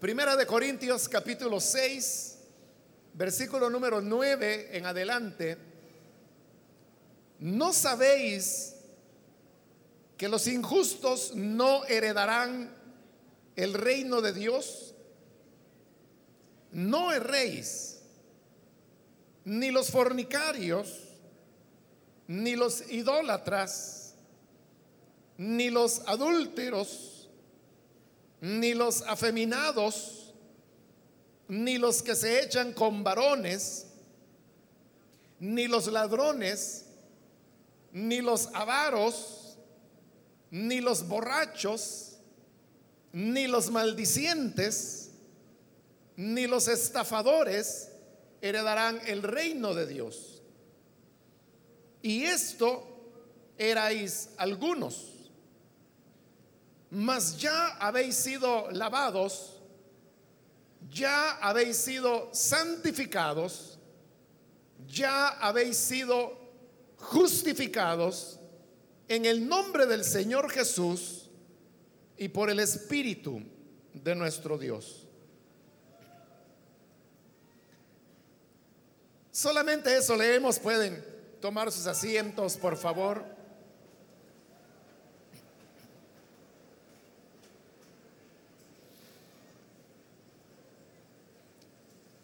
Primera de Corintios capítulo 6, versículo número 9 en adelante. ¿No sabéis que los injustos no heredarán el reino de Dios? No erréis, ni los fornicarios, ni los idólatras, ni los adúlteros, ni los afeminados, ni los que se echan con varones, ni los ladrones, ni los avaros, ni los borrachos, ni los maldicientes, ni los estafadores heredarán el reino de Dios. Y esto erais algunos. Mas ya habéis sido lavados, ya habéis sido santificados, ya habéis sido justificados en el nombre del Señor Jesús y por el Espíritu de nuestro Dios. Solamente eso leemos, pueden tomar sus asientos, por favor.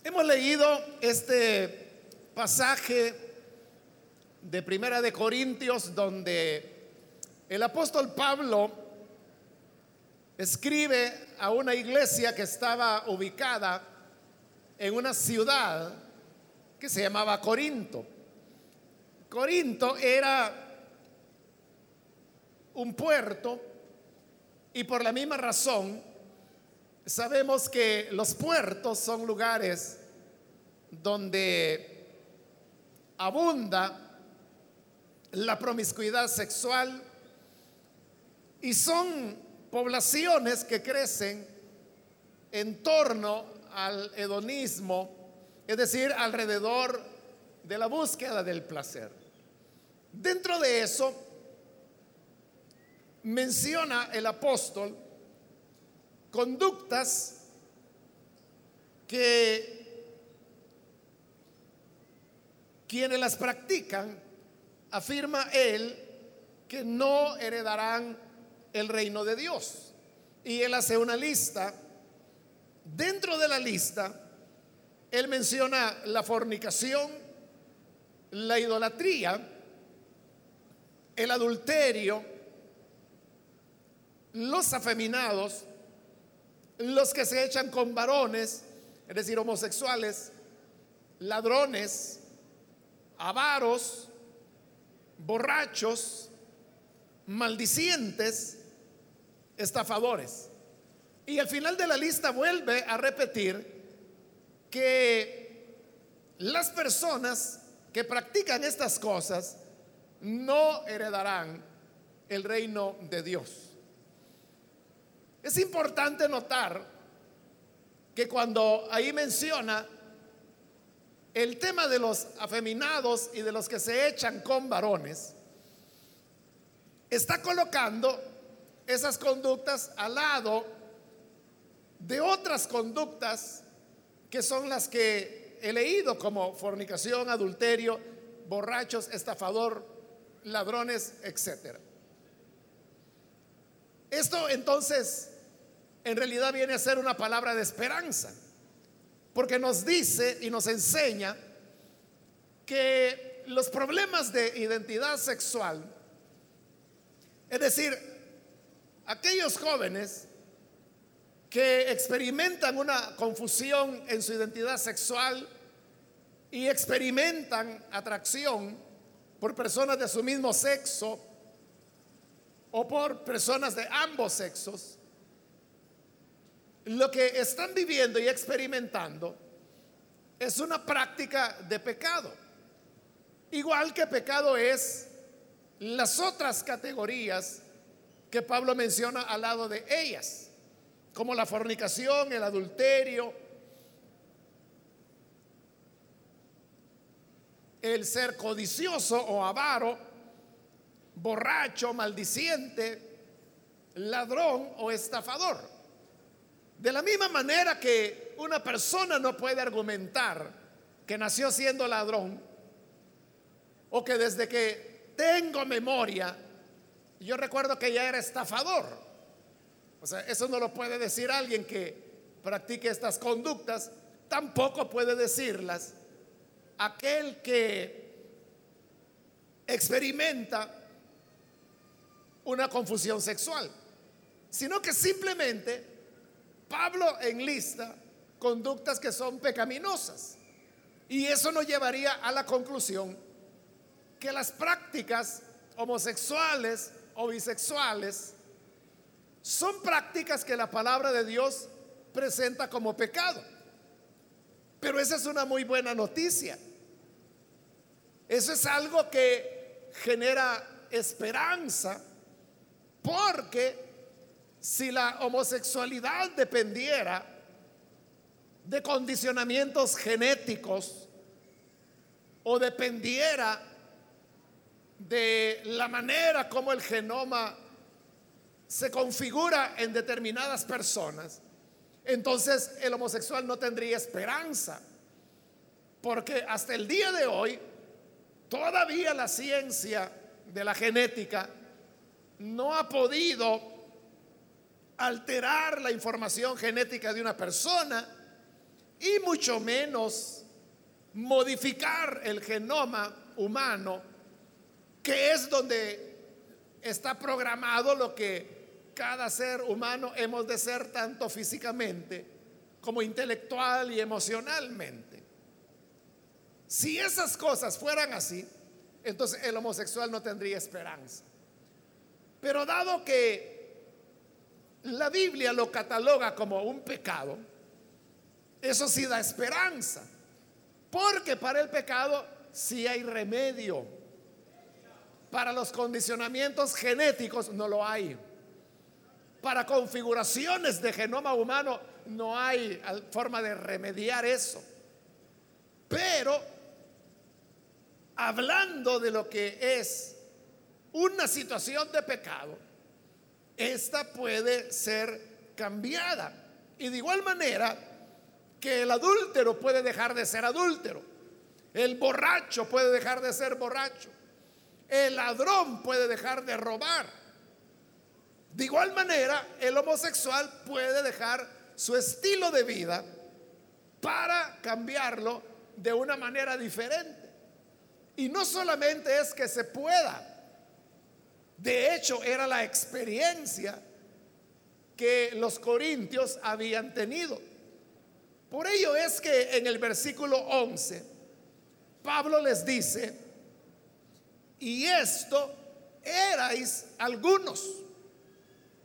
Hemos leído este pasaje de Primera de Corintios donde el apóstol Pablo escribe a una iglesia que estaba ubicada en una ciudad que se llamaba Corinto. Corinto era un puerto y por la misma razón sabemos que los puertos son lugares donde abunda la promiscuidad sexual y son poblaciones que crecen en torno al hedonismo, es decir, alrededor de la búsqueda del placer. Dentro de eso, menciona el apóstol conductas que quienes las practican, afirma él, que no heredarán el reino de Dios. Y él hace una lista. Dentro de la lista, él menciona la fornicación, la idolatría, el adulterio, los afeminados, los que se echan con varones, es decir, homosexuales, ladrones, avaros, borrachos, maldicientes, estafadores. Y al final de la lista vuelve a repetir que las personas que practican estas cosas no heredarán el reino de Dios. Es importante notar que cuando ahí menciona el tema de los afeminados y de los que se echan con varones, está colocando esas conductas al lado de otras conductas que son las que he leído como fornicación, adulterio, borrachos, estafador, ladrones, etcétera. Esto entonces en realidad viene a ser una palabra de esperanza, porque nos dice y nos enseña que los problemas de identidad sexual, es decir, aquellos jóvenes que experimentan una confusión en su identidad sexual y experimentan atracción, por personas de su mismo sexo o por personas de ambos sexos, lo que están viviendo y experimentando es una práctica de pecado. Igual que pecado es las otras categorías que Pablo menciona al lado de ellas, como la fornicación, el adulterio, el ser codicioso o avaro, borracho, maldiciente, ladrón o estafador. De la misma manera que una persona no puede argumentar que nació siendo ladrón o que desde que tengo memoria, yo recuerdo que ya era estafador. O sea, eso no lo puede decir alguien que practique estas conductas, tampoco puede decirlas aquel que experimenta una confusión sexual, sino que simplemente Pablo enlista conductas que son pecaminosas. Y eso nos llevaría a la conclusión que las prácticas homosexuales o bisexuales son prácticas que la palabra de Dios presenta como pecado. Pero esa es una muy buena noticia. Eso es algo que genera esperanza porque si la homosexualidad dependiera de condicionamientos genéticos o dependiera de la manera como el genoma se configura en determinadas personas, entonces el homosexual no tendría esperanza. Porque hasta el día de hoy, todavía la ciencia de la genética no ha podido alterar la información genética de una persona y mucho menos modificar el genoma humano, que es donde está programado lo que cada ser humano hemos de ser tanto físicamente como intelectual y emocionalmente. Si esas cosas fueran así, entonces el homosexual no tendría esperanza. Pero dado que la Biblia lo cataloga como un pecado, eso sí da esperanza. Porque para el pecado sí hay remedio. Para los condicionamientos genéticos no lo hay. Para configuraciones de genoma humano no hay forma de remediar eso. Pero hablando de lo que es una situación de pecado, esta puede ser cambiada. Y de igual manera que el adúltero puede dejar de ser adúltero, el borracho puede dejar de ser borracho, el ladrón puede dejar de robar de igual manera, el homosexual puede dejar su estilo de vida para cambiarlo de una manera diferente. Y no solamente es que se pueda, de hecho era la experiencia que los corintios habían tenido. Por ello es que en el versículo 11, Pablo les dice, y esto erais algunos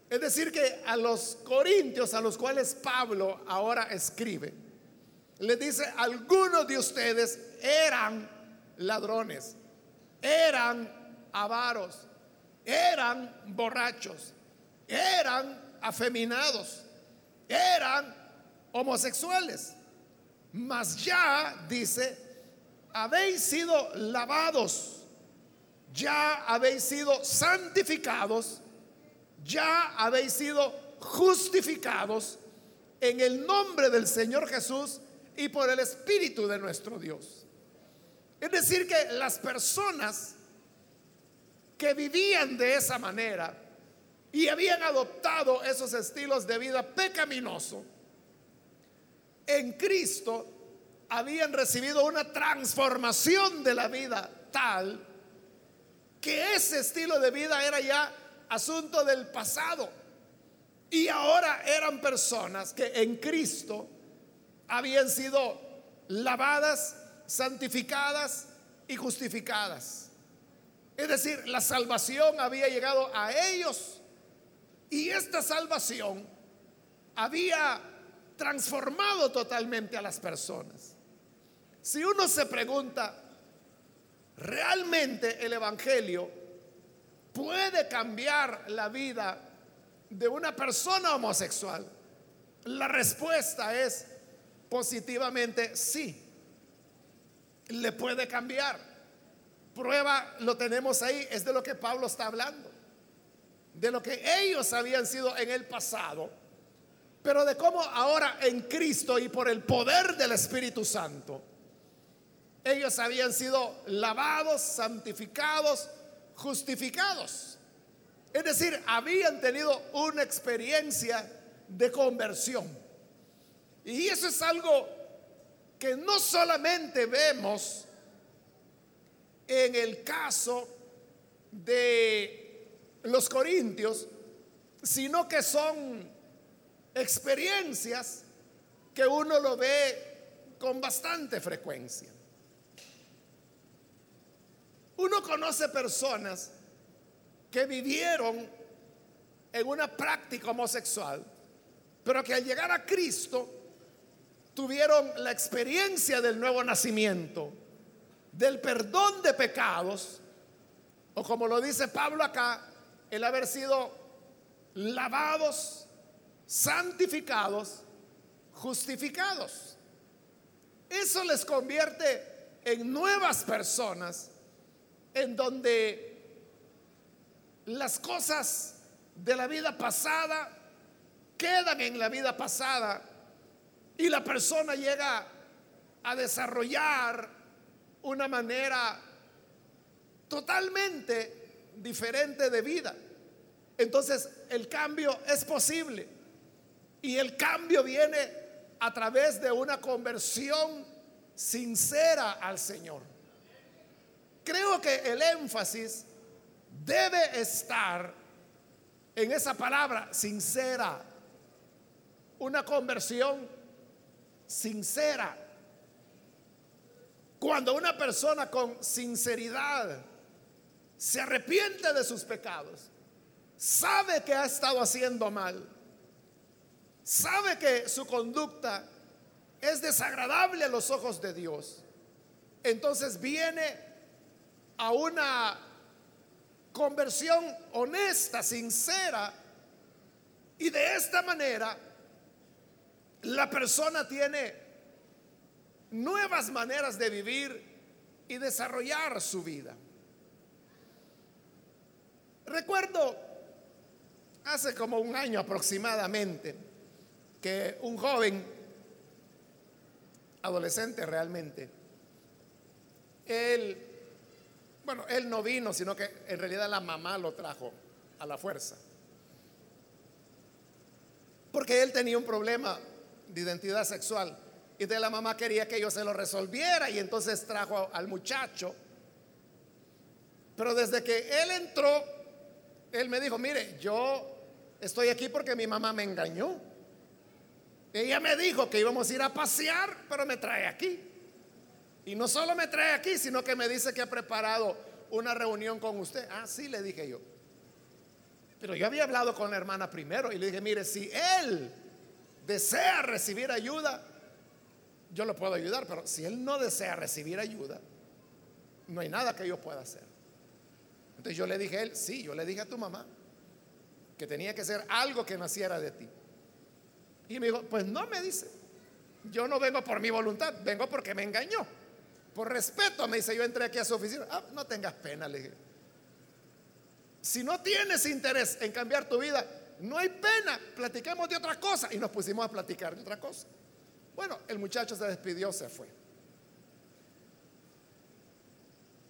es decir, que a los corintios a los cuales Pablo ahora escribe, le dice, algunos de ustedes eran ladrones, eran avaros, eran borrachos, eran afeminados, eran homosexuales. Mas ya, dice, habéis sido lavados, ya habéis sido santificados ya habéis sido justificados en el nombre del Señor Jesús y por el Espíritu de nuestro Dios. Es decir, que las personas que vivían de esa manera y habían adoptado esos estilos de vida pecaminoso, en Cristo habían recibido una transformación de la vida tal que ese estilo de vida era ya asunto del pasado. Y ahora eran personas que en Cristo habían sido lavadas, santificadas y justificadas. Es decir, la salvación había llegado a ellos y esta salvación había transformado totalmente a las personas. Si uno se pregunta, ¿realmente el Evangelio puede cambiar la vida de una persona homosexual? La respuesta es positivamente sí. Le puede cambiar. Prueba lo tenemos ahí, es de lo que Pablo está hablando. De lo que ellos habían sido en el pasado pero de cómo ahora en Cristo y por el poder del Espíritu Santo, ellos habían sido lavados, santificados, justificados. Es decir, habían tenido una experiencia de conversión. Y eso es algo que no solamente vemos en el caso de los corintios, sino que son experiencias que uno lo ve con bastante frecuencia. Uno conoce personas que vivieron en una práctica homosexual, pero que al llegar a Cristo tuvieron la experiencia del nuevo nacimiento, del perdón de pecados, o como lo dice Pablo acá, el haber sido lavados, santificados, justificados. Eso les convierte en nuevas personas, en donde las cosas de la vida pasada quedan en la vida pasada y la persona llega a desarrollar una manera totalmente diferente de vida. Entonces el cambio es posible y el cambio viene a través de una conversión sincera al Señor. Creo que el énfasis debe estar en esa palabra sincera, una conversión sincera. Cuando una persona con sinceridad se arrepiente de sus pecados, sabe que ha estado haciendo mal, sabe que su conducta es desagradable a los ojos de Dios, entonces viene a una conversión honesta, sincera, y de esta manera la persona tiene nuevas maneras de vivir y desarrollar su vida. Recuerdo hace como un año aproximadamente que un joven, adolescente realmente, él, bueno, él no vino, sino que en realidad la mamá lo trajo a la fuerza. Porque él tenía un problema de identidad sexual. Y de la mamá quería que yo se lo resolviera y entonces trajo al muchacho. Pero desde que él entró, él me dijo, mire, yo estoy aquí porque mi mamá me engañó. Ella me dijo que íbamos a ir a pasear, pero me trae aquí. Y no solo me trae aquí, sino que me dice que ha preparado una reunión con usted. Ah, sí, le dije yo. Pero yo había hablado con la hermana primero y le dije, mire, si él desea recibir ayuda, yo lo puedo ayudar, pero si él no desea recibir ayuda, no hay nada que yo pueda hacer. Entonces yo le dije a él, sí, yo le dije a tu mamá que tenía que ser algo que naciera de ti. Y me dijo, pues no me dice, yo no vengo por mi voluntad, vengo porque me engañó. Por respeto, me dice, yo entré aquí a su oficina. Ah, no tengas pena, le dije. Si no tienes interés en cambiar tu vida, no hay pena, platiquemos de otra cosa. Y nos pusimos a platicar de otra cosa. Bueno, el muchacho se despidió, se fue.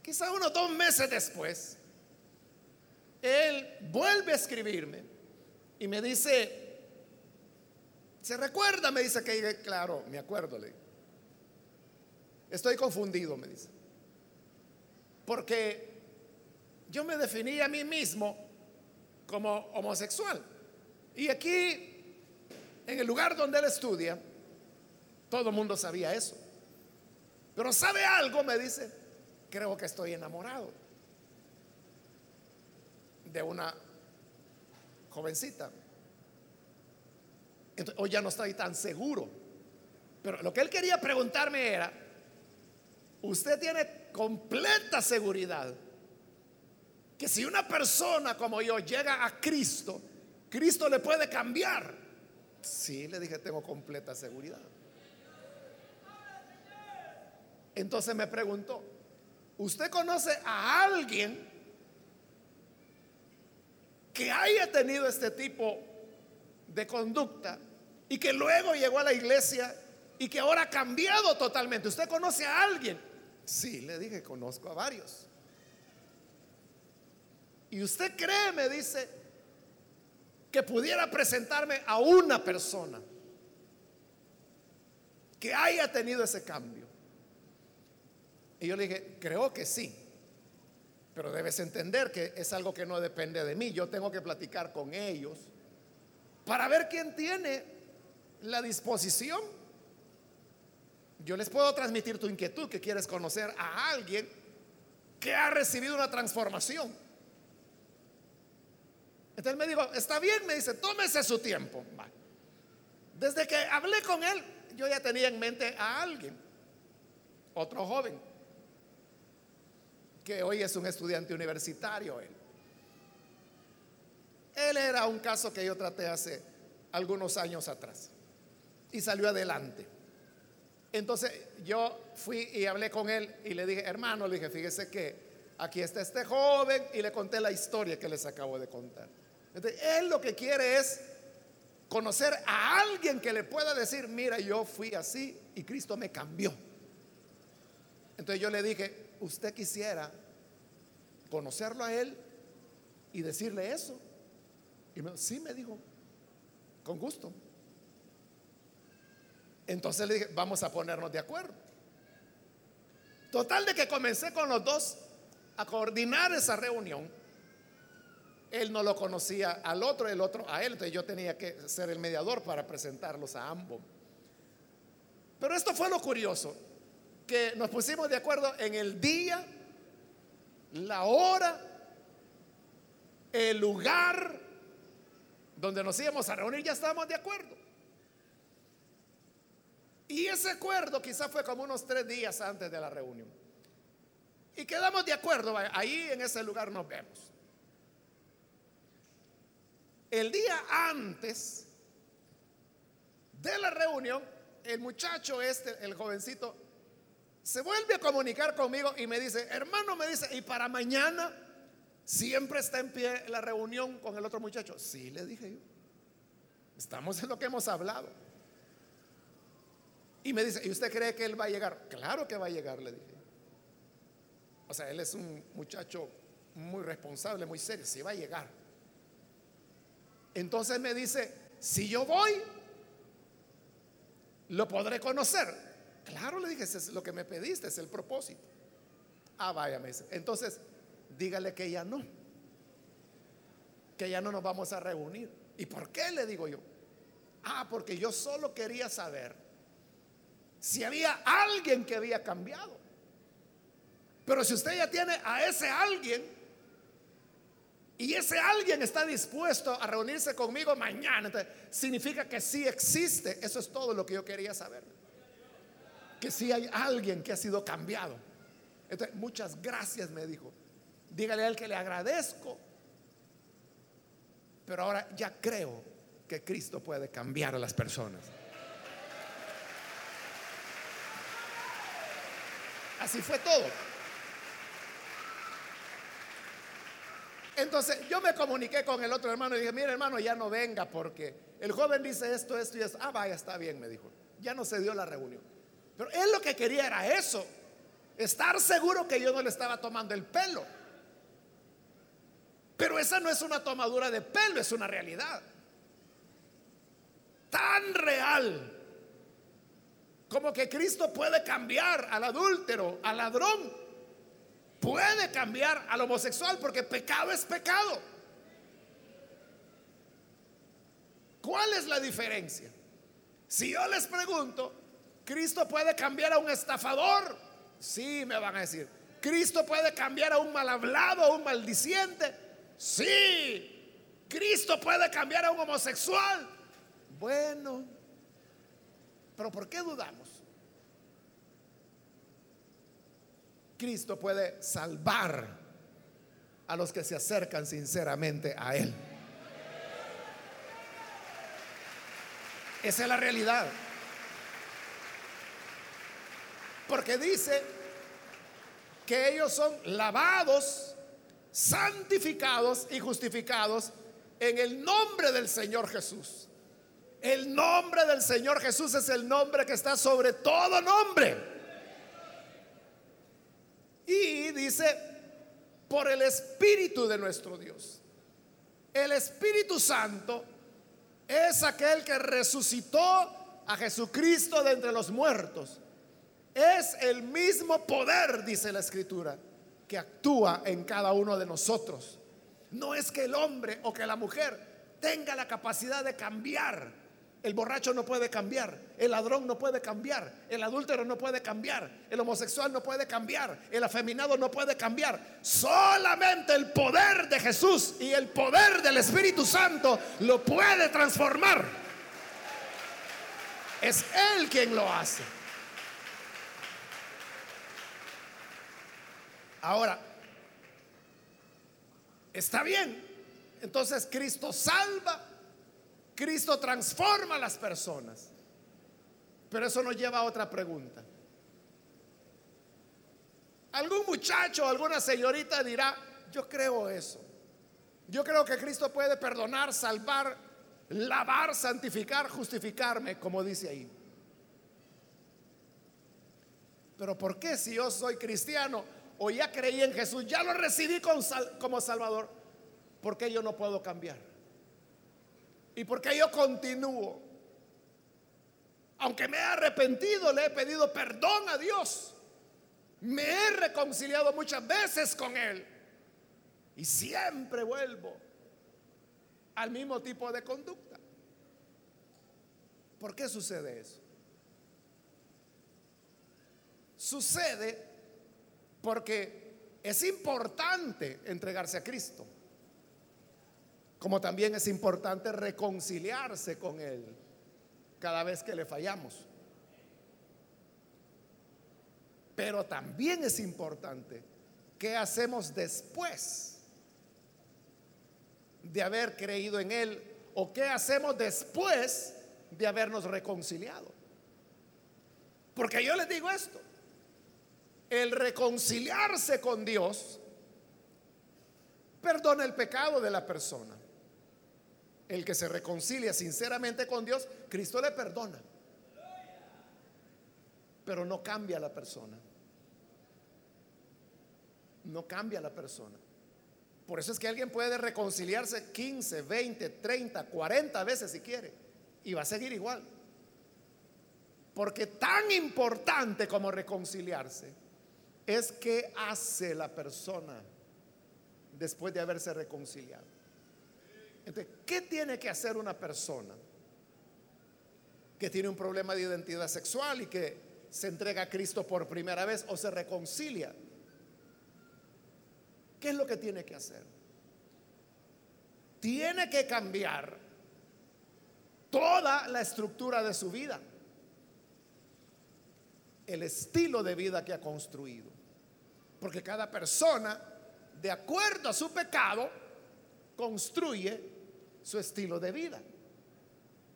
Quizá unos dos meses después, él vuelve a escribirme y me dice, ¿se recuerda? Me dice que, claro, me acuerdo. Le Estoy confundido, me dice. Porque yo me definí a mí mismo como homosexual. Y aquí, en el lugar donde él estudia, todo el mundo sabía eso. Pero ¿sabe algo? Me dice, creo que estoy enamorado de una jovencita. Entonces, hoy ya no estoy tan seguro. Pero lo que él quería preguntarme era, usted tiene completa seguridad que si una persona como yo llega a Cristo, Cristo le puede cambiar. Sí, le dije, tengo completa seguridad. Entonces me preguntó, ¿usted conoce a alguien que haya tenido este tipo de conducta y que luego llegó a la iglesia y que ahora ha cambiado totalmente. ¿Usted conoce a alguien? Sí, le dije, conozco a varios. Y usted cree, me dice, que pudiera presentarme a una persona que haya tenido ese cambio. Y yo le dije, creo que sí, pero debes entender que es algo que no depende de mí. Yo tengo que platicar con ellos para ver quién tiene la disposición. Yo les puedo transmitir tu inquietud, que quieres conocer a alguien que ha recibido una transformación. Entonces me dijo, está bien, me dice, tómese su tiempo. Desde que hablé con él, yo ya tenía en mente a alguien, otro joven, que hoy es un estudiante universitario. Él. él era un caso que yo traté hace algunos años atrás y salió adelante. Entonces yo fui y hablé con él y le dije, hermano, le dije, fíjese que aquí está este joven y le conté la historia que les acabo de contar él lo que quiere es conocer a alguien que le pueda decir, mira, yo fui así y Cristo me cambió. Entonces yo le dije, usted quisiera conocerlo a él y decirle eso. Y me, sí, me dijo, con gusto. Entonces le dije, vamos a ponernos de acuerdo. Total de que comencé con los dos a coordinar esa reunión. Él no lo conocía al otro, el otro a él, entonces yo tenía que ser el mediador para presentarlos a ambos. Pero esto fue lo curioso, que nos pusimos de acuerdo en el día, la hora, el lugar donde nos íbamos a reunir, ya estábamos de acuerdo. Y ese acuerdo quizás fue como unos tres días antes de la reunión. Y quedamos de acuerdo, ahí en ese lugar nos vemos. El día antes de la reunión, el muchacho este, el jovencito, se vuelve a comunicar conmigo y me dice, hermano, me dice, ¿y para mañana siempre está en pie la reunión con el otro muchacho? Sí, le dije yo. Estamos en lo que hemos hablado. Y me dice, ¿y usted cree que él va a llegar? Claro que va a llegar, le dije. O sea, él es un muchacho muy responsable, muy serio, sí va a llegar. Entonces me dice, si yo voy, lo podré conocer. Claro, le dije, es lo que me pediste, es el propósito. Ah, vaya, me dice. Entonces, dígale que ya no. Que ya no nos vamos a reunir. ¿Y por qué? Le digo yo. Ah, porque yo solo quería saber si había alguien que había cambiado. Pero si usted ya tiene a ese alguien, y ese alguien está dispuesto a reunirse conmigo mañana. significa que sí existe. Eso es todo lo que yo quería saber. Que sí hay alguien que ha sido cambiado. Entonces, muchas gracias, me dijo. Dígale a él que le agradezco. Pero ahora ya creo que Cristo puede cambiar a las personas. Así fue todo. Entonces yo me comuniqué con el otro hermano y dije, mire hermano, ya no venga porque el joven dice esto, esto y esto. Ah, vaya, está bien, me dijo. Ya no se dio la reunión. Pero él lo que quería era eso, estar seguro que yo no le estaba tomando el pelo. Pero esa no es una tomadura de pelo, es una realidad. Tan real como que Cristo puede cambiar al adúltero, al ladrón, puede cambiar al homosexual porque pecado es pecado. ¿Cuál es la diferencia? Si yo les pregunto, ¿Cristo puede cambiar a un estafador? Sí, me van a decir. ¿Cristo puede cambiar a un mal hablado, a un maldiciente? Sí. ¿Cristo puede cambiar a un homosexual? Bueno, pero ¿por qué dudamos? Cristo puede salvar a los que se acercan sinceramente a Él. Esa es la realidad. Porque dice que ellos son lavados, santificados y justificados en el nombre del Señor Jesús. El nombre del Señor Jesús es el nombre que está sobre todo nombre. Y dice, por el Espíritu de nuestro Dios. El Espíritu Santo es aquel que resucitó a Jesucristo de entre los muertos. Es el mismo poder, dice la Escritura, que actúa en cada uno de nosotros. No es que el hombre o que la mujer tenga la capacidad de cambiar. El borracho no puede cambiar, el ladrón no puede cambiar, el adúltero no puede cambiar, el homosexual no puede cambiar, el afeminado no puede cambiar. Solamente el poder de Jesús y el poder del Espíritu Santo lo puede transformar. Es Él quien lo hace. Ahora, está bien. Entonces Cristo salva, Cristo transforma a las personas. Pero eso nos lleva a otra pregunta. Algún muchacho, alguna señorita dirá, yo creo eso. Yo creo que Cristo puede perdonar, salvar, lavar, santificar, justificarme, como dice ahí. Pero ¿por qué si yo soy cristiano o ya creí en Jesús, ya lo recibí como Salvador, ¿por qué yo no puedo cambiar? ¿Y por qué yo continúo? Aunque me he arrepentido, le he pedido perdón a Dios. Me he reconciliado muchas veces con Él. Y siempre vuelvo al mismo tipo de conducta. ¿Por qué sucede eso? Sucede porque es importante entregarse a Cristo, como también es importante reconciliarse con Él cada vez que le fallamos. Pero también es importante qué hacemos después de haber creído en Él o qué hacemos después de habernos reconciliado. Porque yo les digo esto, el reconciliarse con Dios perdona el pecado de la persona. El que se reconcilia sinceramente con Dios, Cristo le perdona. Pero no cambia la persona. No cambia la persona. Por eso es que alguien puede reconciliarse 15, 20, 30, 40 veces si quiere. Y va a seguir igual. Porque tan importante como reconciliarse es qué hace la persona después de haberse reconciliado. Entonces, ¿qué tiene que hacer una persona que tiene un problema de identidad sexual y que se entrega a Cristo por primera vez o se reconcilia? ¿Qué es lo que tiene que hacer? Tiene que cambiar toda la estructura de su vida, el estilo de vida que ha construido. Porque cada persona, de acuerdo a su pecado, construye su estilo de vida.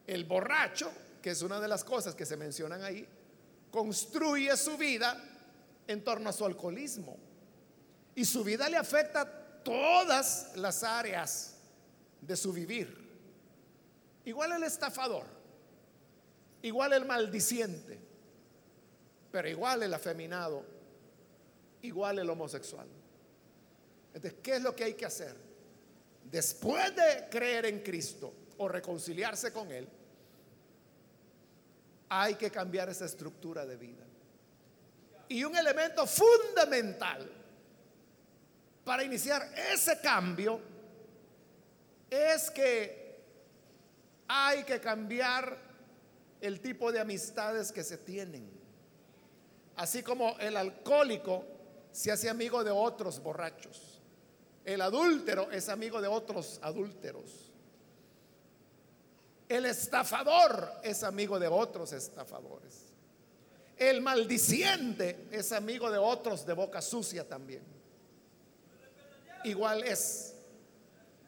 El borracho, que es una de las cosas que se mencionan ahí, construye su vida en torno a su alcoholismo. Y su vida le afecta todas las áreas de su vivir. Igual el estafador, igual el maldiciente, pero igual el afeminado igual el homosexual. Entonces, ¿qué es lo que hay que hacer? Después de creer en Cristo o reconciliarse con Él, hay que cambiar esa estructura de vida. Y un elemento fundamental para iniciar ese cambio es que hay que cambiar el tipo de amistades que se tienen. Así como el alcohólico se hace amigo de otros borrachos. El adúltero es amigo de otros adúlteros. El estafador es amigo de otros estafadores. El maldiciente es amigo de otros de boca sucia también. Igual es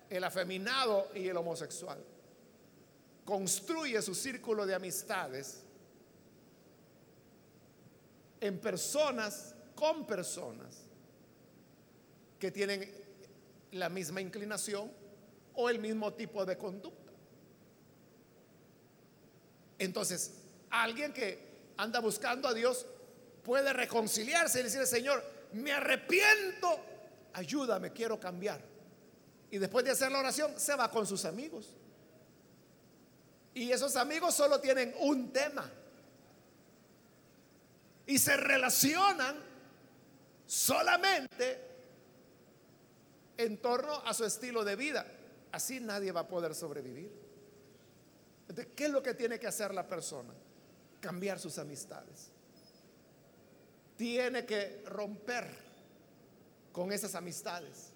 el afeminado y el homosexual. Construye su círculo de amistades en personas con personas que tienen la misma inclinación o el mismo tipo de conducta. Entonces, alguien que anda buscando a Dios puede reconciliarse y decirle, Señor, me arrepiento, ayúdame, quiero cambiar. Y después de hacer la oración, se va con sus amigos. Y esos amigos solo tienen un tema. Y se relacionan solamente en torno a su estilo de vida. Así nadie va a poder sobrevivir. ¿Qué es lo que tiene que hacer la persona? Cambiar sus amistades. Tiene que romper con esas amistades.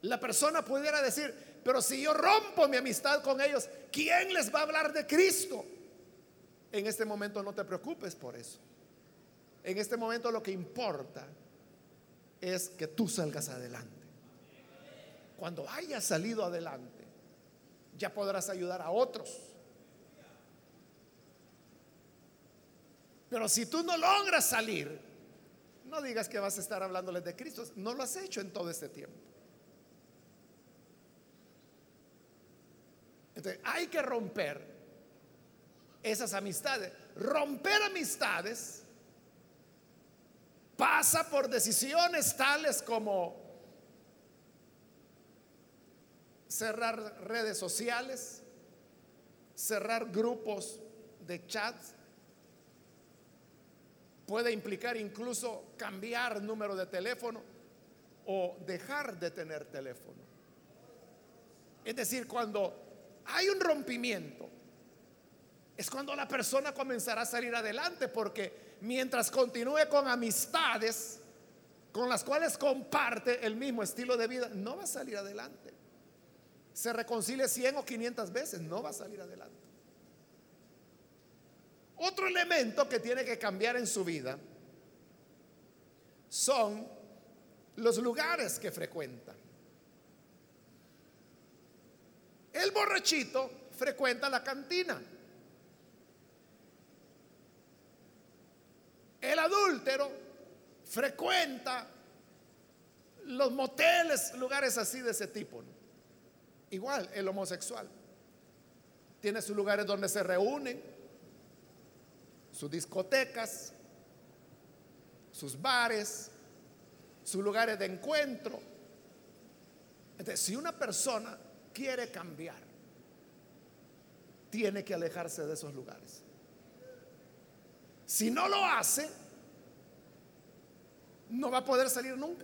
La persona pudiera decir, pero si yo rompo mi amistad con ellos, ¿quién les va a hablar de Cristo? En este momento no te preocupes por eso. En este momento lo que importa es que tú salgas adelante. Cuando hayas salido adelante, ya podrás ayudar a otros. Pero si tú no logras salir, no digas que vas a estar hablándoles de Cristo. No lo has hecho en todo este tiempo. Entonces, hay que romper esas amistades. Romper amistades pasa por decisiones tales como cerrar redes sociales, cerrar grupos de chats, puede implicar incluso cambiar número de teléfono o dejar de tener teléfono. Es decir, cuando hay un rompimiento, es cuando la persona comenzará a salir adelante porque mientras continúe con amistades con las cuales comparte el mismo estilo de vida, no va a salir adelante. Se reconcilie 100 o 500 veces, no va a salir adelante. Otro elemento que tiene que cambiar en su vida son los lugares que frecuenta. El borrachito frecuenta la cantina. El adúltero frecuenta los moteles, lugares así de ese tipo. Igual el homosexual. Tiene sus lugares donde se reúnen, sus discotecas, sus bares, sus lugares de encuentro. Entonces, si una persona quiere cambiar, tiene que alejarse de esos lugares. Si no lo hace, no va a poder salir nunca.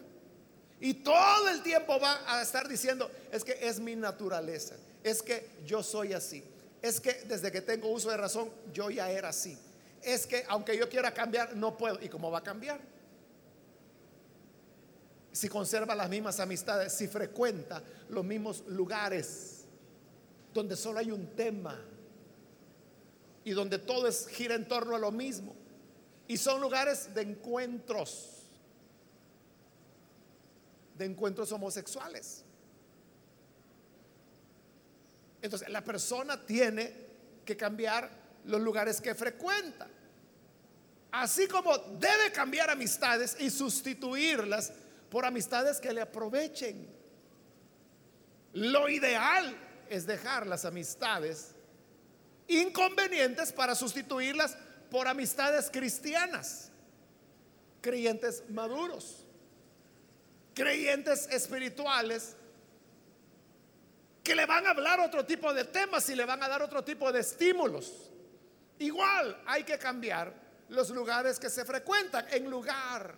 Y todo el tiempo va a estar diciendo, es que es mi naturaleza, es que yo soy así, es que desde que tengo uso de razón yo ya era así, es que aunque yo quiera cambiar, no puedo. ¿Y cómo va a cambiar? Si conserva las mismas amistades, si frecuenta los mismos lugares donde solo hay un tema y donde todo es, gira en torno a lo mismo. Y son lugares de encuentros, de encuentros homosexuales. Entonces, la persona tiene que cambiar los lugares que frecuenta. Así como debe cambiar amistades y sustituirlas por amistades que le aprovechen. Lo ideal es dejar las amistades inconvenientes para sustituirlas por amistades cristianas, creyentes maduros, creyentes espirituales que le van a hablar otro tipo de temas y le van a dar otro tipo de estímulos. Igual hay que cambiar los lugares que se frecuentan en lugar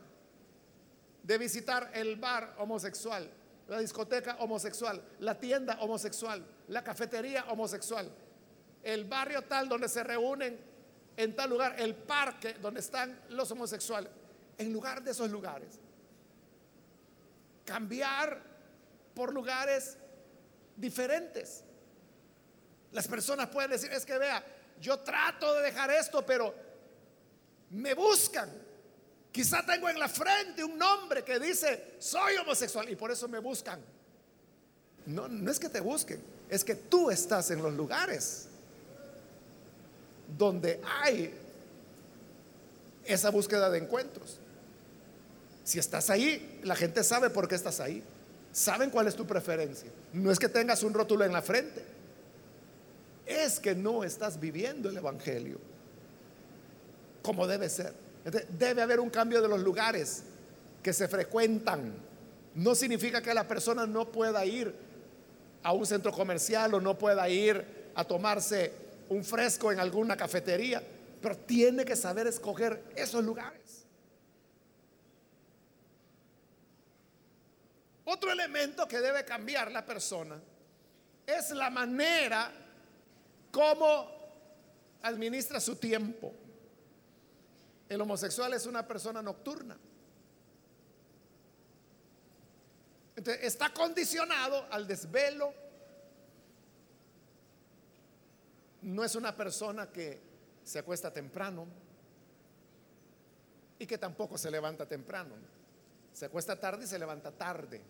de visitar el bar homosexual, la discoteca homosexual, la tienda homosexual, la cafetería homosexual el barrio tal donde se reúnen en tal lugar, el parque donde están los homosexuales, en lugar de esos lugares. Cambiar por lugares diferentes. Las personas pueden decir, es que vea, yo trato de dejar esto, pero me buscan. Quizá tengo en la frente un nombre que dice, soy homosexual, y por eso me buscan. No, no es que te busquen, es que tú estás en los lugares donde hay esa búsqueda de encuentros. Si estás ahí, la gente sabe por qué estás ahí. Saben cuál es tu preferencia. No es que tengas un rótulo en la frente. es que no estás viviendo el Evangelio como debe ser. Debe haber un cambio de los lugares que se frecuentan. No significa que la persona no pueda ir a un centro comercial o no pueda ir a tomarse un fresco en alguna cafetería, pero tiene que saber escoger esos lugares. Otro elemento que debe cambiar la persona es la manera como administra su tiempo. El homosexual es una persona nocturna. Entonces, está condicionado al desvelo. No es una persona que se acuesta temprano y que tampoco se levanta temprano. Se acuesta tarde y se levanta tarde.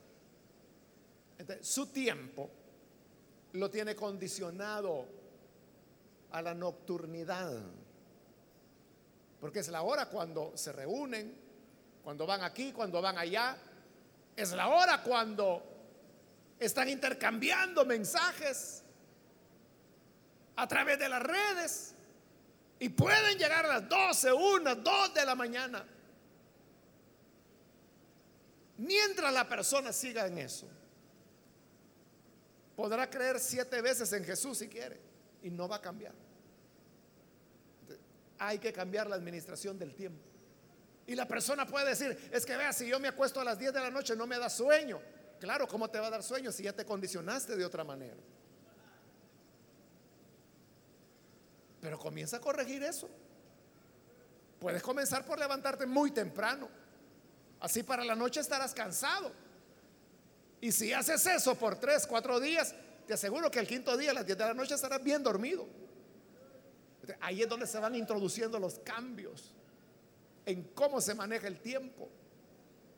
Entonces, su tiempo lo tiene condicionado a la nocturnidad. Porque es la hora cuando se reúnen, cuando van aquí, cuando van allá. Es la hora cuando están intercambiando mensajes a través de las redes y pueden llegar a las 12, 1, 2 de la mañana. Mientras la persona siga en eso, podrá creer siete veces en Jesús si quiere y no va a cambiar. Hay que cambiar la administración del tiempo. Y la persona puede decir, es que vea, si yo me acuesto a las 10 de la noche no me da sueño. Claro, ¿cómo te va a dar sueño si ya te condicionaste de otra manera? Pero comienza a corregir eso. Puedes comenzar por levantarte muy temprano. Así para la noche estarás cansado. Y si haces eso por tres, cuatro días, te aseguro que el quinto día, a las 10 de la noche, estarás bien dormido. Ahí es donde se van introduciendo los cambios en cómo se maneja el tiempo,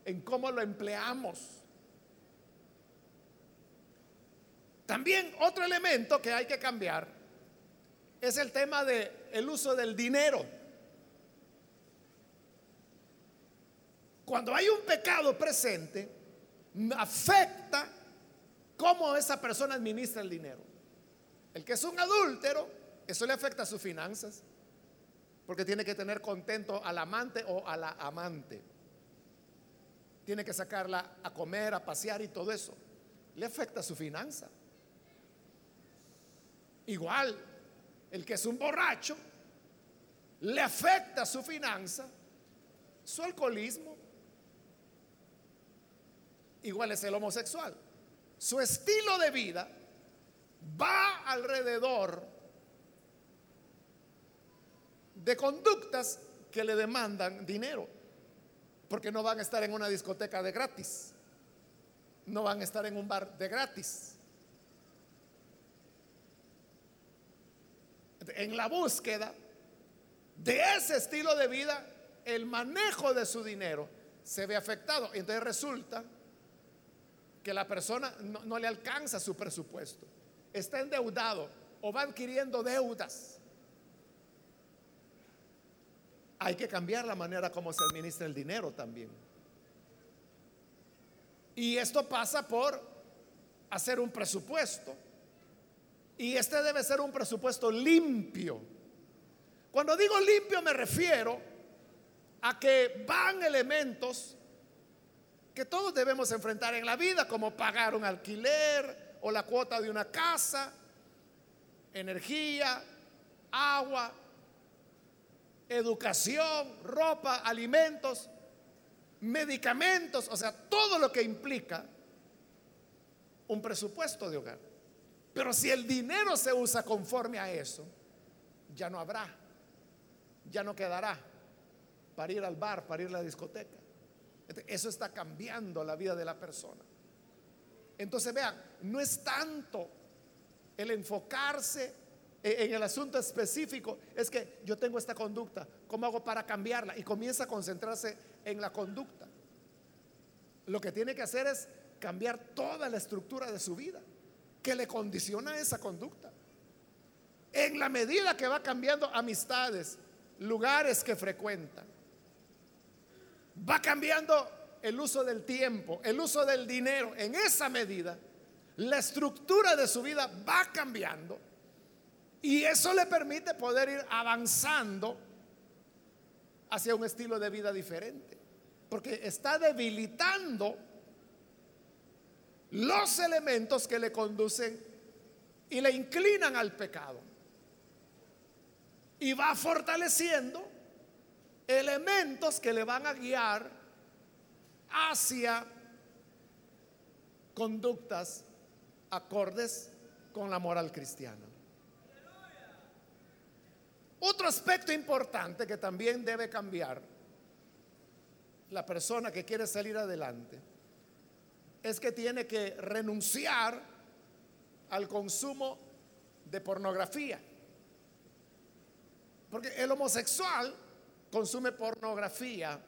en cómo lo empleamos. También otro elemento que hay que cambiar es el tema del el uso del dinero. Cuando hay un pecado presente, afecta cómo esa persona administra el dinero. El que es un adúltero, eso le afecta a sus finanzas, porque tiene que tener contento al amante o a la amante. Tiene que sacarla a comer, a pasear y todo eso. Le afecta a su finanza. Igual, el que es un borracho, le afecta su finanza, su alcoholismo. Igual es el homosexual. Su estilo de vida va alrededor de conductas que le demandan dinero, porque no van a estar en una discoteca de gratis, no van a estar en un bar de gratis. En la búsqueda de ese estilo de vida, el manejo de su dinero se ve afectado. Entonces resulta que la persona no, le alcanza su presupuesto, está endeudado o va adquiriendo deudas. Hay que cambiar la manera como se administra el dinero también. Y esto pasa por hacer un presupuesto. Y este debe ser un presupuesto limpio. Cuando digo limpio me refiero a que van elementos que todos debemos enfrentar en la vida, como pagar un alquiler o la cuota de una casa, energía, agua, educación, ropa, alimentos, medicamentos, o sea, todo lo que implica un presupuesto de hogar. Pero si el dinero se usa conforme a eso, ya no habrá, ya no quedará para ir al bar, para ir a la discoteca. Eso está cambiando la vida de la persona. Entonces vean, no es tanto el enfocarse en el asunto específico, es que yo tengo esta conducta, ¿cómo hago para cambiarla? Y comienza a concentrarse en la conducta. Lo que tiene que hacer es cambiar toda la estructura de su vida que le condiciona esa conducta. En la medida que va cambiando amistades, lugares que frecuenta, va cambiando el uso del tiempo, el uso del dinero. En esa medida, la estructura de su vida va cambiando Y eso le permite poder ir avanzando hacia un estilo de vida diferente. Porque está debilitando los elementos que le conducen y le inclinan al pecado. Y va fortaleciendo elementos que le van a guiar hacia conductas acordes con la moral cristiana. Otro aspecto importante que también debe cambiar la persona que quiere salir adelante es que tiene que renunciar al consumo de pornografía. Porque el homosexual consume pornografía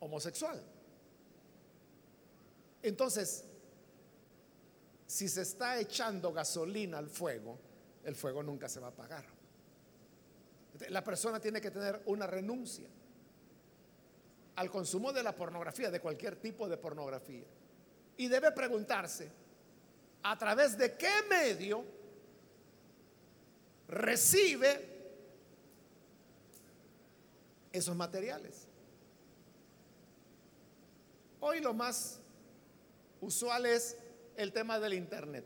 homosexual. Entonces, si se está echando gasolina al fuego, el fuego nunca se va a apagar. La persona tiene que tener una renuncia al consumo de la pornografía, de cualquier tipo de pornografía. Y debe preguntarse, ¿a través de qué medio recibe esos materiales? Hoy lo más usual es el tema del Internet.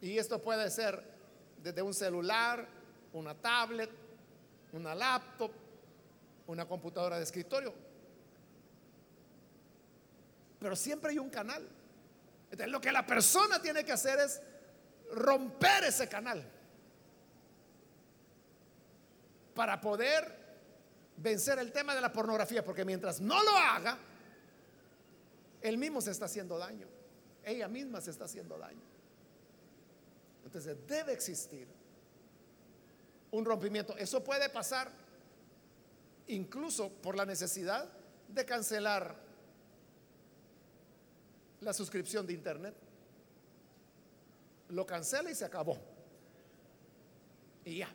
Y esto puede ser desde un celular, una tablet, una laptop, una computadora de escritorio. Pero siempre hay un canal. Entonces, lo que la persona tiene que hacer es romper ese canal para poder vencer el tema de la pornografía, porque mientras no lo haga, él mismo se está haciendo daño, ella misma se está haciendo daño. Entonces debe existir un rompimiento. Eso puede pasar incluso por la necesidad de cancelar la suscripción de internet. Lo cancela y se acabó. Y ya.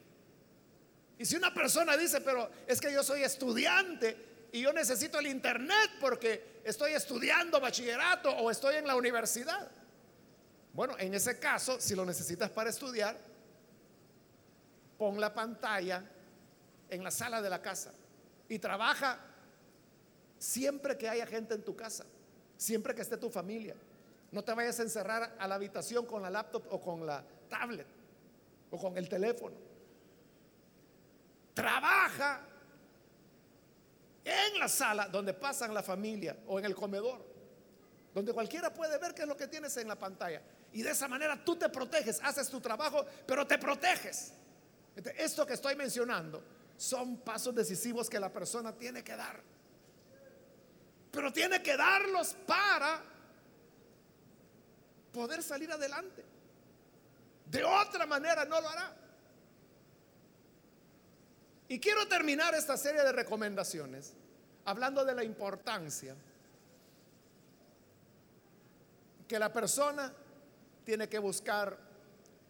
Y si una persona dice, pero es que yo soy estudiante y yo necesito el internet porque estoy estudiando bachillerato o estoy en la universidad. Bueno, en ese caso, si lo necesitas para estudiar, pon la pantalla en la sala de la casa y trabaja siempre que haya gente en tu casa, siempre que esté tu familia. No te vayas a encerrar a la habitación con la laptop o con la tablet o con el teléfono. Trabaja en la sala donde pasan la familia o en el comedor, donde cualquiera puede ver qué es lo que tienes en la pantalla. Y de esa manera tú te proteges, haces tu trabajo, pero te proteges. Esto que estoy mencionando son pasos decisivos que la persona tiene que dar. Pero tiene que darlos para poder salir adelante. De otra manera no lo hará. Y quiero terminar esta serie de recomendaciones hablando de la importancia que la persona tiene que buscar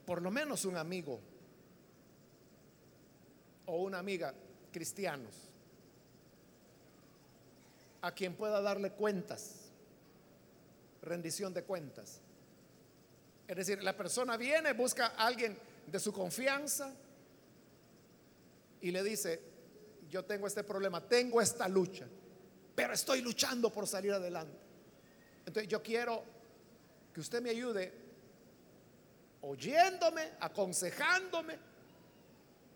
por lo menos un amigo o una amiga cristianos a quien pueda darle cuentas, rendición de cuentas. Es decir, la persona viene, busca a alguien de su confianza y le dice, yo tengo este problema, tengo esta lucha, pero estoy luchando por salir adelante. Entonces yo quiero que usted me ayude oyéndome, aconsejándome,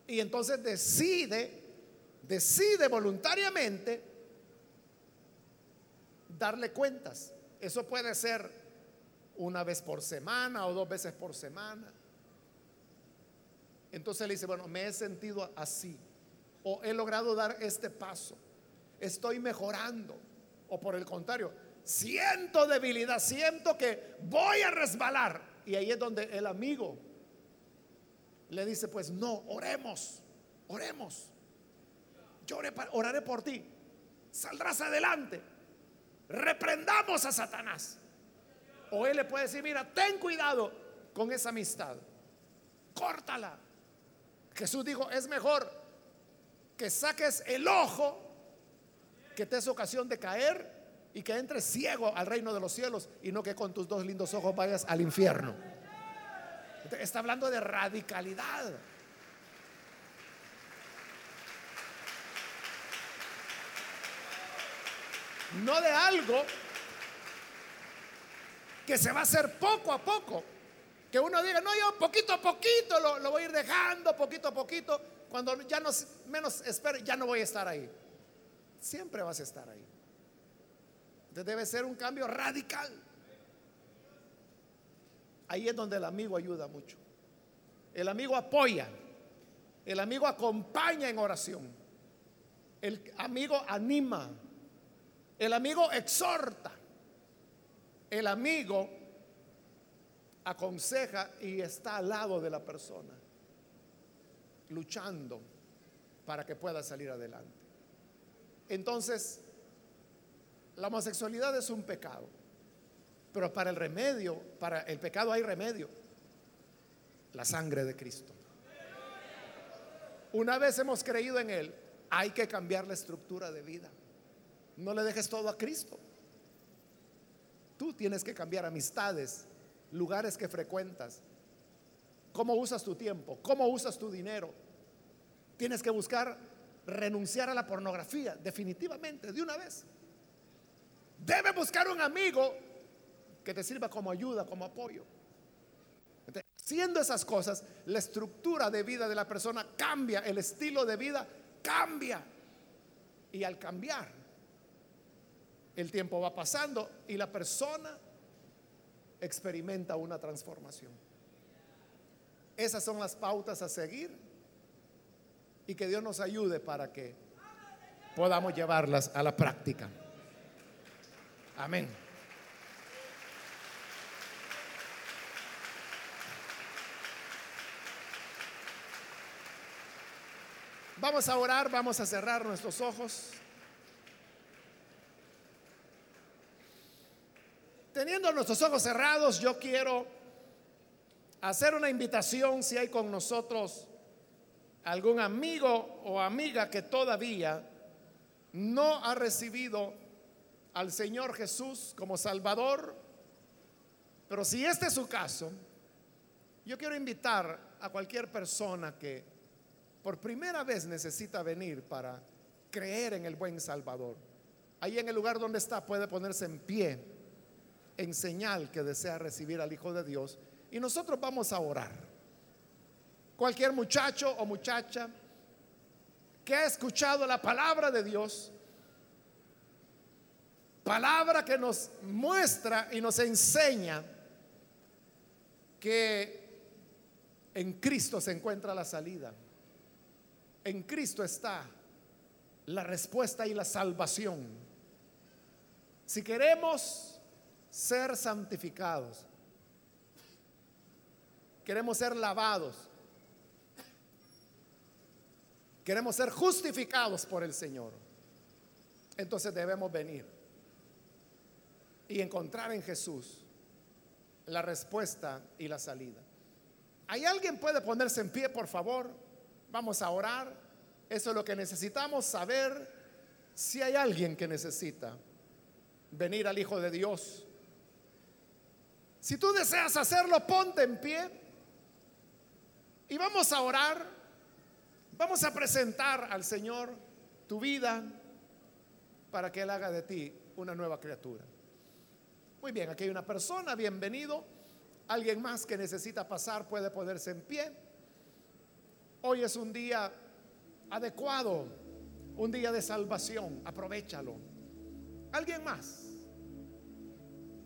y entonces decide, decide voluntariamente darle cuentas. Eso puede ser una vez por semana o dos veces por semana. Entonces le dice, bueno, me he sentido así, o he logrado dar este paso, estoy mejorando, o por el contrario, siento debilidad, siento que voy a resbalar. Y ahí es donde el amigo le dice, pues no, oremos, oremos. Yo oraré por ti. Saldrás adelante. Reprendamos a Satanás. O él le puede decir, mira, ten cuidado con esa amistad. Córtala. Jesús dijo, es mejor que saques el ojo que te es ocasión de caer y que entres ciego al reino de los cielos y no que con tus dos lindos ojos vayas al infierno. Está hablando de radicalidad. No de algo que se va a hacer poco a poco. Que uno diga, no, yo poquito a poquito lo, lo voy a ir dejando, poquito a poquito. Cuando ya no, menos espere, ya no voy a estar ahí. Siempre vas a estar ahí. Entonces debe ser un cambio radical. Ahí es donde el amigo ayuda mucho. El amigo apoya. El amigo acompaña en oración. El amigo anima. El amigo exhorta. El amigo aconseja y está al lado de la persona, luchando para que pueda salir adelante. Entonces, la homosexualidad es un pecado, pero para el remedio, para el pecado hay remedio, la sangre de Cristo. Una vez hemos creído en Él, hay que cambiar la estructura de vida. No le dejes todo a Cristo. Tú tienes que cambiar amistades, lugares que frecuentas, cómo usas tu tiempo, cómo usas tu dinero. Tienes que buscar renunciar a la pornografía, definitivamente, de una vez. Debe buscar un amigo que te sirva como ayuda, como apoyo. haciendo esas cosas, la estructura de vida de la persona cambia, el estilo de vida cambia. Y al cambiar, el tiempo va pasando y la persona experimenta una transformación. Esas son las pautas a seguir y que Dios nos ayude para que podamos llevarlas a la práctica. Amén. Vamos a orar, vamos a cerrar nuestros ojos. Teniendo nuestros ojos cerrados, yo quiero hacer una invitación si hay con nosotros algún amigo o amiga que todavía no ha recibido al Señor Jesús como Salvador. Pero si este es su caso, yo quiero invitar a cualquier persona que por primera vez necesita venir para creer en el buen Salvador. Ahí en el lugar donde está puede ponerse en pie en señal que desea recibir al Hijo de Dios. Y nosotros vamos a orar. Cualquier muchacho o muchacha que ha escuchado la palabra de Dios, palabra que nos muestra y nos enseña que en Cristo se encuentra la salida. En Cristo está la respuesta y la salvación. Si queremos ser santificados. Queremos ser lavados. Queremos ser justificados por el Señor. Entonces debemos venir y encontrar en Jesús la respuesta y la salida. ¿Hay alguien puede ponerse en pie, por favor? Vamos a orar. Eso es lo que necesitamos saber si hay alguien que necesita venir al Hijo de Dios si tú deseas hacerlo, ponte en pie y vamos a orar. Vamos a presentar al Señor tu vida para que Él haga de ti una nueva criatura. Muy bien, aquí hay una persona, bienvenido. Alguien más que necesita pasar puede ponerse en pie. Hoy es un día adecuado, un día de salvación, aprovechalo. ¿Alguien más?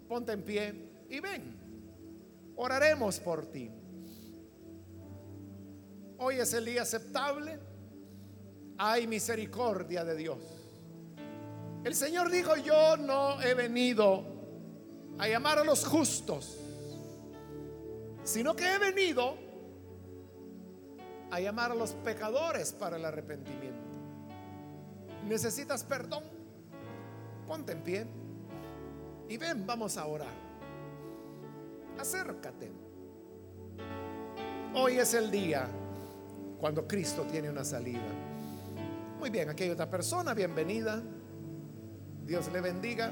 Ponte en pie y ven, oraremos por ti. Hoy es el día aceptable, hay misericordia de Dios. El Señor dijo, yo no he venido a llamar a los justos, sino que he venido a llamar a los pecadores para el arrepentimiento. ¿Necesitas perdón? Ponte en pie y ven, vamos a orar acércate. Hoy es el día cuando Cristo tiene una salida. Muy bien, aquí hay otra persona, bienvenida. Dios le bendiga.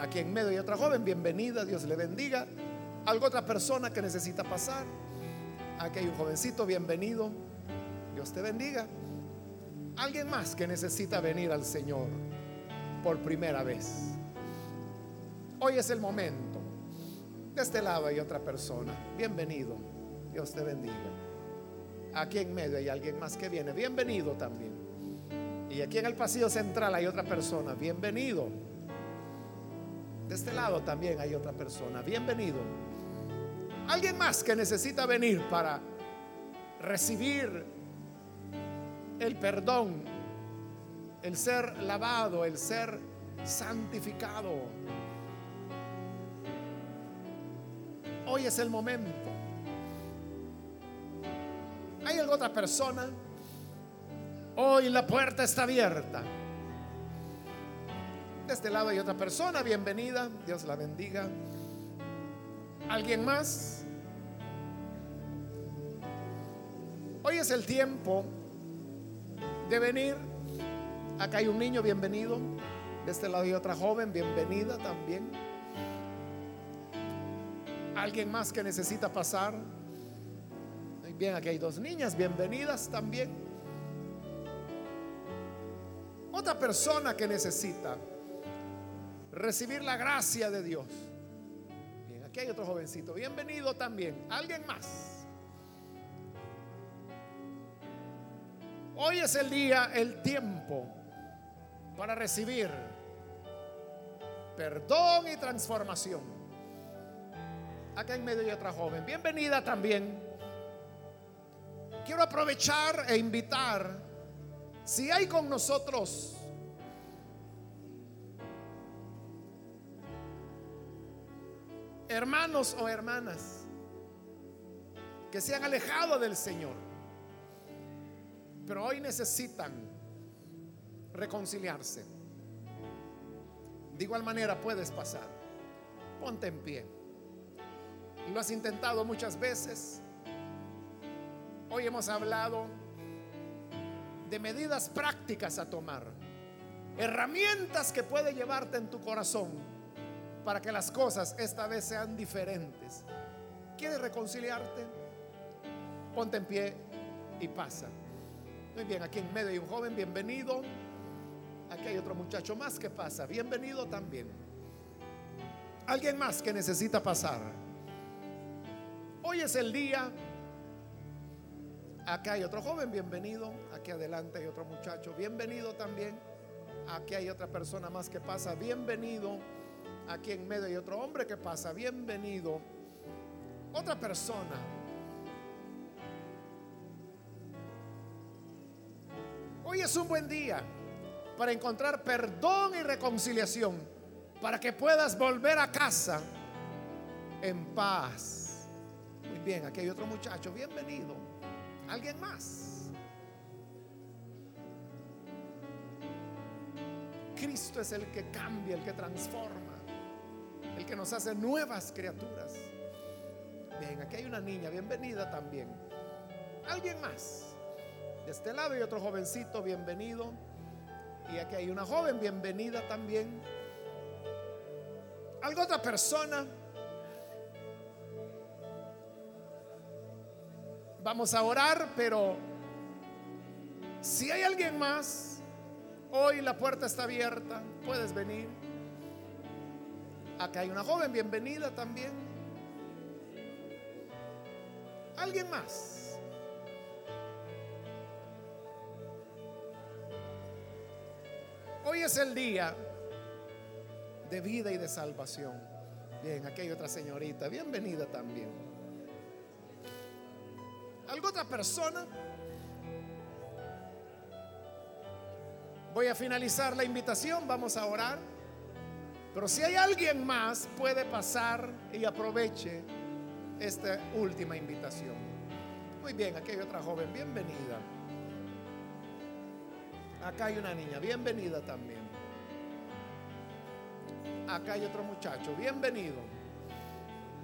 Aquí en medio hay otra joven, bienvenida, Dios le bendiga. ¿Algo otra persona que necesita pasar? Aquí hay un jovencito, bienvenido. Dios te bendiga. Alguien más que necesita venir al Señor por primera vez. Hoy es el momento. De este lado hay otra persona. Bienvenido. Dios te bendiga. Aquí en medio hay alguien más que viene. Bienvenido también. Y aquí en el pasillo central hay otra persona. Bienvenido. De este lado también hay otra persona. Bienvenido. Alguien más que necesita venir para recibir el perdón, el ser lavado, el ser santificado. Hoy es el momento. ¿Hay alguna otra persona? Hoy la puerta está abierta. De este lado hay otra persona, bienvenida, Dios la bendiga. ¿Alguien más? Hoy es el tiempo de venir. Acá hay un niño, bienvenido. De este lado hay otra joven, bienvenida también. ¿Alguien más que necesita pasar? Bien, aquí hay dos niñas, bienvenidas también. Otra persona que necesita recibir la gracia de Dios. Bien, aquí hay otro jovencito, bienvenido también. ¿Alguien más? Hoy es el día, el tiempo para recibir perdón y transformación. Acá en medio hay otra joven, bienvenida también. Quiero aprovechar e invitar, si hay con nosotros hermanos o hermanas que se han alejado del Señor, pero hoy necesitan reconciliarse. De igual manera puedes pasar. Ponte en pie. Lo has intentado muchas veces. Hoy hemos hablado de medidas prácticas a tomar. Herramientas que puede llevarte en tu corazón para que las cosas esta vez sean diferentes. ¿Quieres reconciliarte? Ponte en pie y pasa. Muy bien, aquí en medio hay un joven, bienvenido. Aquí hay otro muchacho más que pasa, bienvenido también. Alguien más que necesita pasar. Hoy es el día. Acá hay otro joven, bienvenido. Aquí adelante hay otro muchacho, bienvenido también. Aquí hay otra persona más que pasa, bienvenido. Aquí en medio hay otro hombre que pasa, bienvenido. Otra persona. Hoy es un buen día para encontrar perdón y reconciliación, para que puedas volver a casa en paz. Bien, aquí hay otro muchacho, bienvenido. ¿Alguien más? Cristo es el que cambia, el que transforma, el que nos hace nuevas criaturas. Bien, aquí hay una niña, bienvenida también. ¿Alguien más? De este lado hay otro jovencito, bienvenido. Y aquí hay una joven, bienvenida también. ¿Algo otra persona? Vamos a orar, pero si hay alguien más, hoy la puerta está abierta, puedes venir. Acá hay una joven, bienvenida también. ¿Alguien más? Hoy es el día de vida y de salvación. Bien, aquí hay otra señorita, bienvenida también. ¿Algo otra persona? Voy a finalizar la invitación, vamos a orar. Pero si hay alguien más, puede pasar y aproveche esta última invitación. Muy bien, aquí hay otra joven, bienvenida. Acá hay una niña, bienvenida también. Acá hay otro muchacho, bienvenido.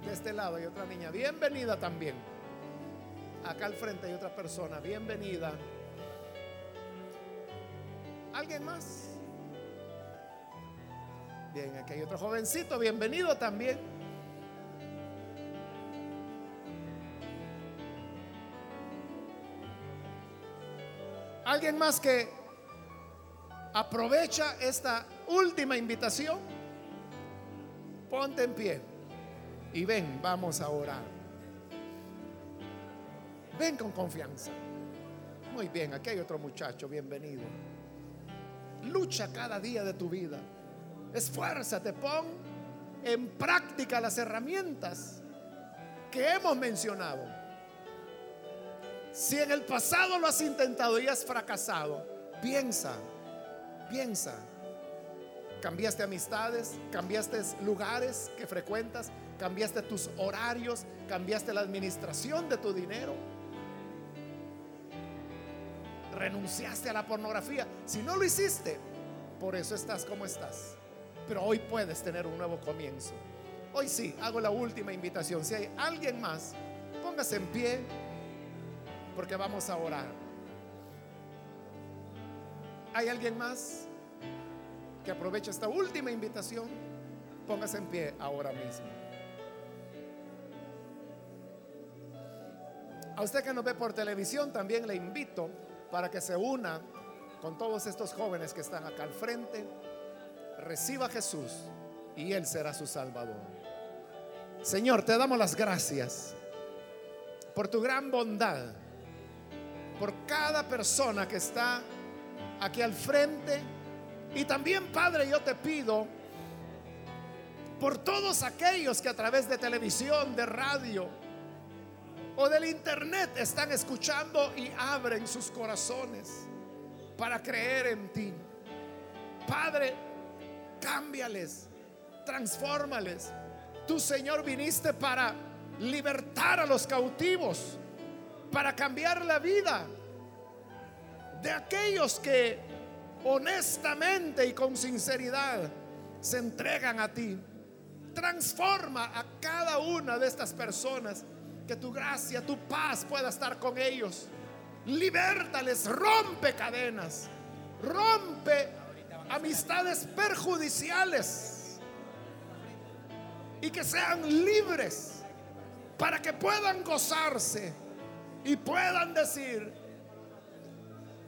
De este lado hay otra niña, bienvenida también. Acá al frente hay otra persona. Bienvenida. ¿Alguien más? Bien, aquí hay otro jovencito. Bienvenido también. ¿Alguien más que aprovecha esta última invitación? Ponte en pie y ven, vamos a orar. Ven con confianza. Muy bien, aquí hay otro muchacho, bienvenido. Lucha cada día de tu vida. Esfuérzate, pon en práctica las herramientas que hemos mencionado. Si en el pasado lo has intentado y has fracasado, piensa, piensa. Cambiaste amistades, cambiaste lugares que frecuentas, cambiaste tus horarios, cambiaste la administración de tu dinero renunciaste a la pornografía. Si no lo hiciste, por eso estás como estás. Pero hoy puedes tener un nuevo comienzo. Hoy sí, hago la última invitación. Si hay alguien más, póngase en pie porque vamos a orar. ¿Hay alguien más que aproveche esta última invitación? Póngase en pie ahora mismo. A usted que nos ve por televisión, también le invito para que se una con todos estos jóvenes que están acá al frente, reciba a Jesús y Él será su Salvador. Señor, te damos las gracias por tu gran bondad, por cada persona que está aquí al frente. Y también, Padre, yo te pido por todos aquellos que a través de televisión, de radio, o del internet están escuchando y abren sus corazones para creer en ti. Padre, cámbiales, transfórmales. Tu Señor viniste para libertar a los cautivos, para cambiar la vida de aquellos que honestamente y con sinceridad se entregan a ti. Transforma a cada una de estas personas que tu gracia, tu paz pueda estar con ellos. Libértales, rompe cadenas, rompe amistades perjudiciales y que sean libres para que puedan gozarse y puedan decir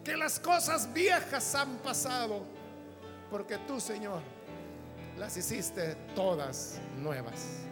que las cosas viejas han pasado porque tú, Señor, las hiciste todas nuevas.